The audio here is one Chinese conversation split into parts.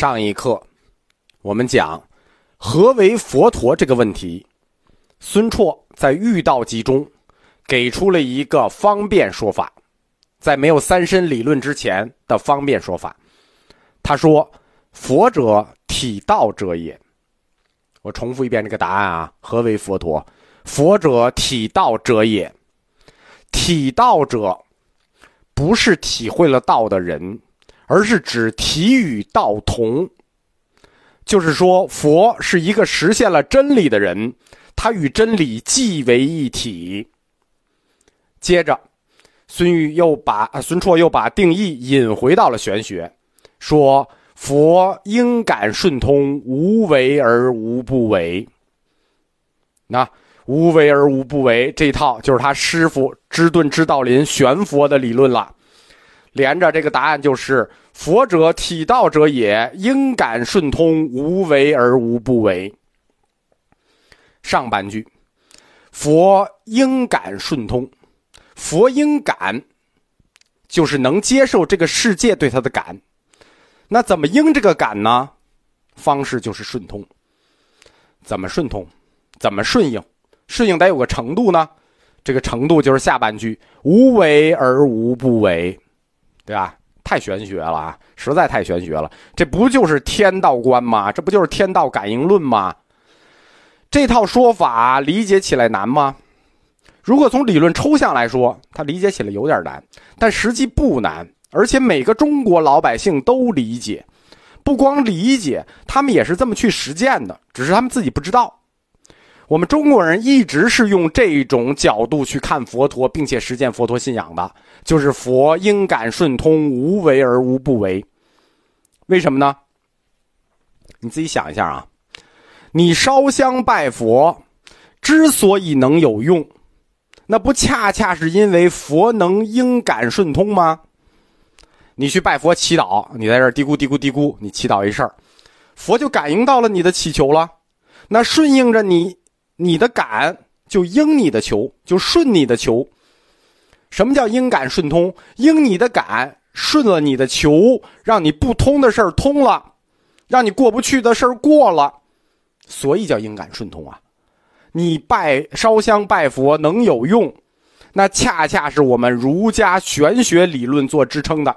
上一课，我们讲何为佛陀这个问题，孙绰在《遇道集》中给出了一个方便说法，在没有三身理论之前的方便说法。他说：“佛者，体道者也。”我重复一遍这个答案啊，何为佛陀？佛者，体道者也。体道者，不是体会了道的人。而是指体与道同，就是说，佛是一个实现了真理的人，他与真理既为一体。接着，孙玉又把孙绰又把定义引回到了玄学，说佛应感顺通，无为而无不为。那无为而无不为这一套，就是他师傅知顿知道林玄佛的理论了。连着这个答案就是：佛者，体道者也，应感顺通，无为而无不为。上半句，佛应感顺通，佛应感，就是能接受这个世界对他的感。那怎么应这个感呢？方式就是顺通。怎么顺通？怎么顺应？顺应得有个程度呢？这个程度就是下半句：无为而无不为。对吧？太玄学了啊，实在太玄学了。这不就是天道观吗？这不就是天道感应论吗？这套说法理解起来难吗？如果从理论抽象来说，它理解起来有点难，但实际不难，而且每个中国老百姓都理解。不光理解，他们也是这么去实践的，只是他们自己不知道。我们中国人一直是用这种角度去看佛陀，并且实践佛陀信仰的，就是佛应感顺通，无为而无不为。为什么呢？你自己想一下啊，你烧香拜佛之所以能有用，那不恰恰是因为佛能应感顺通吗？你去拜佛祈祷，你在这嘀咕嘀咕嘀咕，你祈祷一事儿，佛就感应到了你的祈求了，那顺应着你。你的感就应你的求，就顺你的求。什么叫应感顺通？应你的感顺了你的求，让你不通的事儿通了，让你过不去的事儿过了，所以叫应感顺通啊！你拜烧香拜佛能有用，那恰恰是我们儒家玄学理论做支撑的。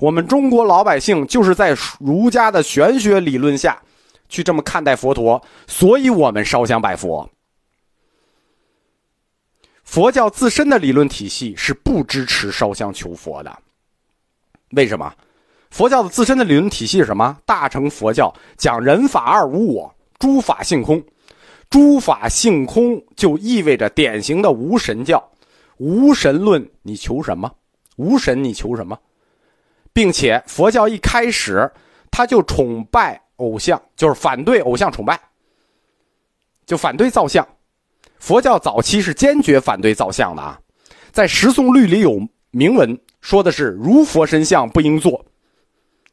我们中国老百姓就是在儒家的玄学理论下。去这么看待佛陀，所以我们烧香拜佛。佛教自身的理论体系是不支持烧香求佛的。为什么？佛教的自身的理论体系是什么？大乘佛教讲人法二无我，诸法性空。诸法性空就意味着典型的无神教。无神论，你求什么？无神，你求什么？并且佛教一开始他就崇拜。偶像就是反对偶像崇拜，就反对造像。佛教早期是坚决反对造像的啊，在十诵律里有明文说的是：如佛身像不应做，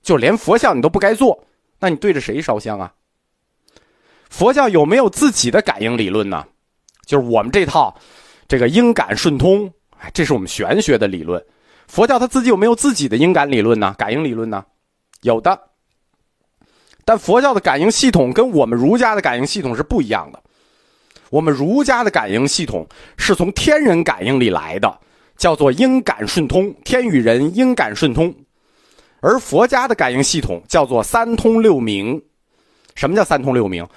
就连佛像你都不该做，那你对着谁烧香啊？佛教有没有自己的感应理论呢？就是我们这套这个应感顺通，这是我们玄学的理论。佛教他自己有没有自己的应感理论呢？感应理论呢？有的。但佛教的感应系统跟我们儒家的感应系统是不一样的。我们儒家的感应系统是从天人感应里来的，叫做应感顺通，天与人应感顺通。而佛家的感应系统叫做三通六明。什么叫三通六明？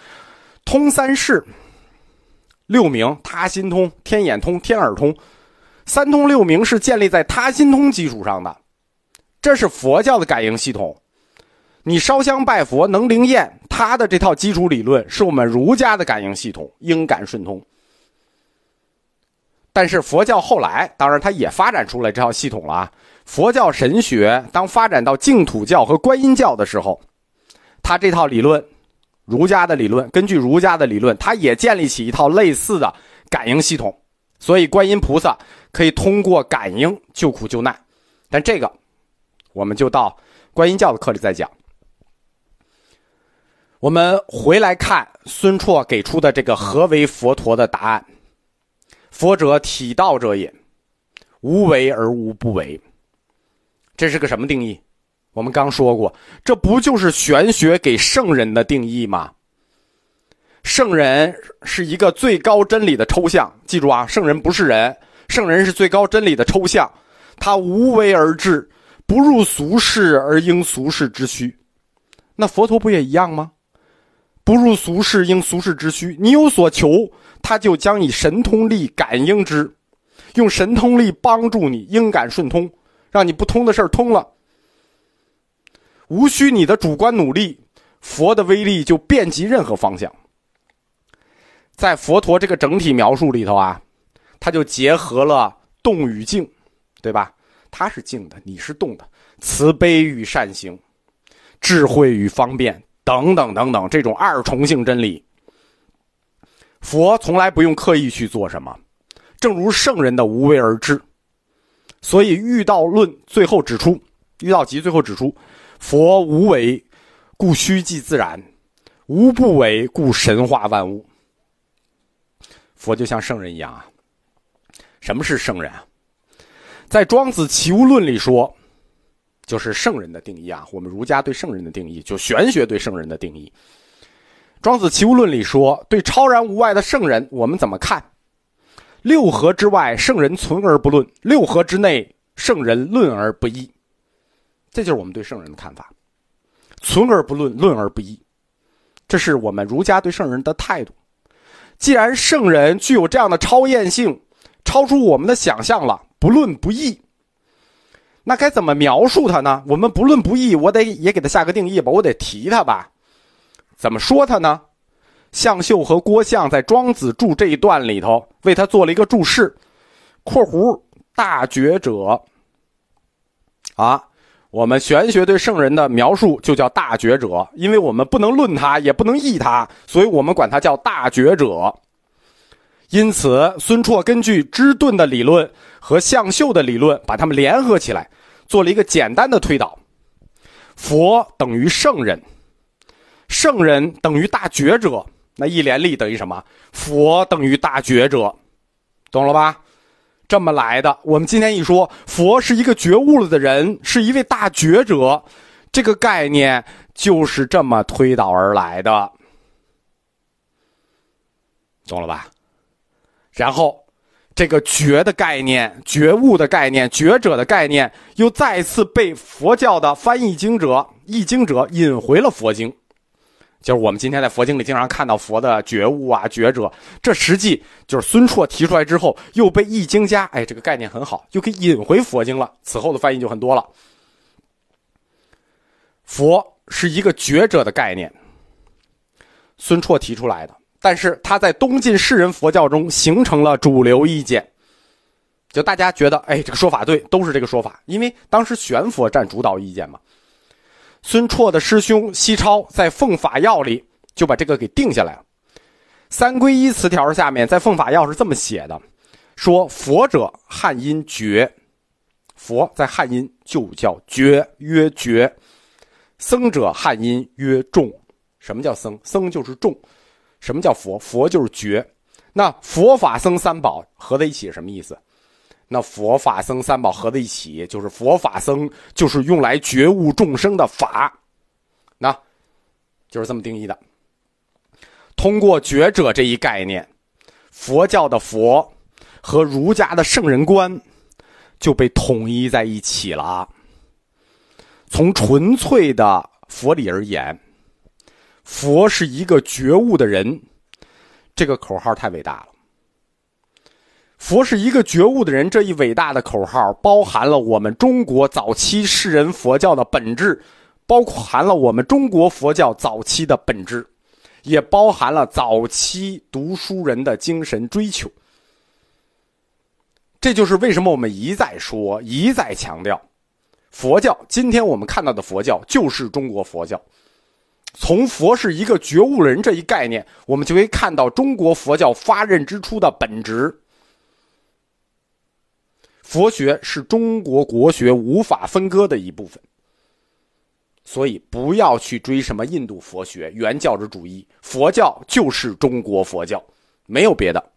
通三世，六明他心通、天眼通、天耳通。三通六明是建立在他心通基础上的，这是佛教的感应系统。你烧香拜佛能灵验，他的这套基础理论是我们儒家的感应系统，应感顺通。但是佛教后来，当然它也发展出来这套系统了啊。佛教神学当发展到净土教和观音教的时候，他这套理论，儒家的理论，根据儒家的理论，他也建立起一套类似的感应系统。所以观音菩萨可以通过感应救苦救难。但这个，我们就到观音教的课里再讲。我们回来看孙绰给出的这个何为佛陀的答案：佛者，体道者也，无为而无不为。这是个什么定义？我们刚说过，这不就是玄学给圣人的定义吗？圣人是一个最高真理的抽象，记住啊，圣人不是人，圣人是最高真理的抽象，他无为而治，不入俗世而应俗世之需。那佛陀不也一样吗？不入俗世应俗世之需，你有所求，他就将以神通力感应之，用神通力帮助你应感顺通，让你不通的事通了，无需你的主观努力，佛的威力就遍及任何方向。在佛陀这个整体描述里头啊，他就结合了动与静，对吧？他是静的，你是动的，慈悲与善行，智慧与方便，等等等等，这种二重性真理，佛从来不用刻意去做什么，正如圣人的无为而治。所以《遇道论》最后指出，《遇道集》最后指出，佛无为，故虚即自然；无不为，故神化万物。佛就像圣人一样啊！什么是圣人啊？在《庄子·齐物论》里说，就是圣人的定义啊。我们儒家对圣人的定义，就玄学对圣人的定义。《庄子·齐物论》里说，对超然无外的圣人，我们怎么看？六合之外，圣人存而不论；六合之内，圣人论而不议。这就是我们对圣人的看法：存而不论，论而不议。这是我们儒家对圣人的态度。既然圣人具有这样的超验性，超出我们的想象了，不论不义，那该怎么描述他呢？我们不论不义，我得也给他下个定义吧，我得提他吧？怎么说他呢？向秀和郭象在《庄子注》这一段里头为他做了一个注释（括弧大觉者）。啊，我们玄学对圣人的描述就叫大觉者，因为我们不能论他，也不能议他，所以我们管他叫大觉者。因此，孙绰根据芝顿的理论和向秀的理论，把他们联合起来，做了一个简单的推导：佛等于圣人，圣人等于大觉者。那一连立等于什么？佛等于大觉者，懂了吧？这么来的。我们今天一说，佛是一个觉悟了的人，是一位大觉者，这个概念就是这么推导而来的，懂了吧？然后，这个觉的概念、觉悟的概念、觉者的概念，又再次被佛教的翻译经者、译经者引回了佛经。就是我们今天在佛经里经常看到佛的觉悟啊、觉者，这实际就是孙绰提出来之后，又被译经家哎这个概念很好，又可以引回佛经了。此后的翻译就很多了。佛是一个觉者的概念，孙绰提出来的，但是他在东晋士人佛教中形成了主流意见，就大家觉得哎这个说法对，都是这个说法，因为当时玄佛占主导意见嘛。孙绰的师兄西超在《奉法要》里就把这个给定下来了。三归一词条下面，在《奉法要》是这么写的：说佛者汉音觉，佛在汉音就叫觉，曰觉；僧者汉音曰众。什么叫僧？僧就是众。什么叫佛？佛就是觉。那佛法僧三宝合在一起什么意思？那佛法僧三宝合在一起，就是佛法僧，就是用来觉悟众生的法，那，就是这么定义的。通过觉者这一概念，佛教的佛和儒家的圣人观就被统一在一起了。从纯粹的佛理而言，佛是一个觉悟的人，这个口号太伟大了。佛是一个觉悟的人，这一伟大的口号包含了我们中国早期世人佛教的本质，包含了我们中国佛教早期的本质，也包含了早期读书人的精神追求。这就是为什么我们一再说、一再强调，佛教今天我们看到的佛教就是中国佛教。从佛是一个觉悟人这一概念，我们就可以看到中国佛教发轫之初的本质。佛学是中国国学无法分割的一部分，所以不要去追什么印度佛学、原教旨主义，佛教就是中国佛教，没有别的。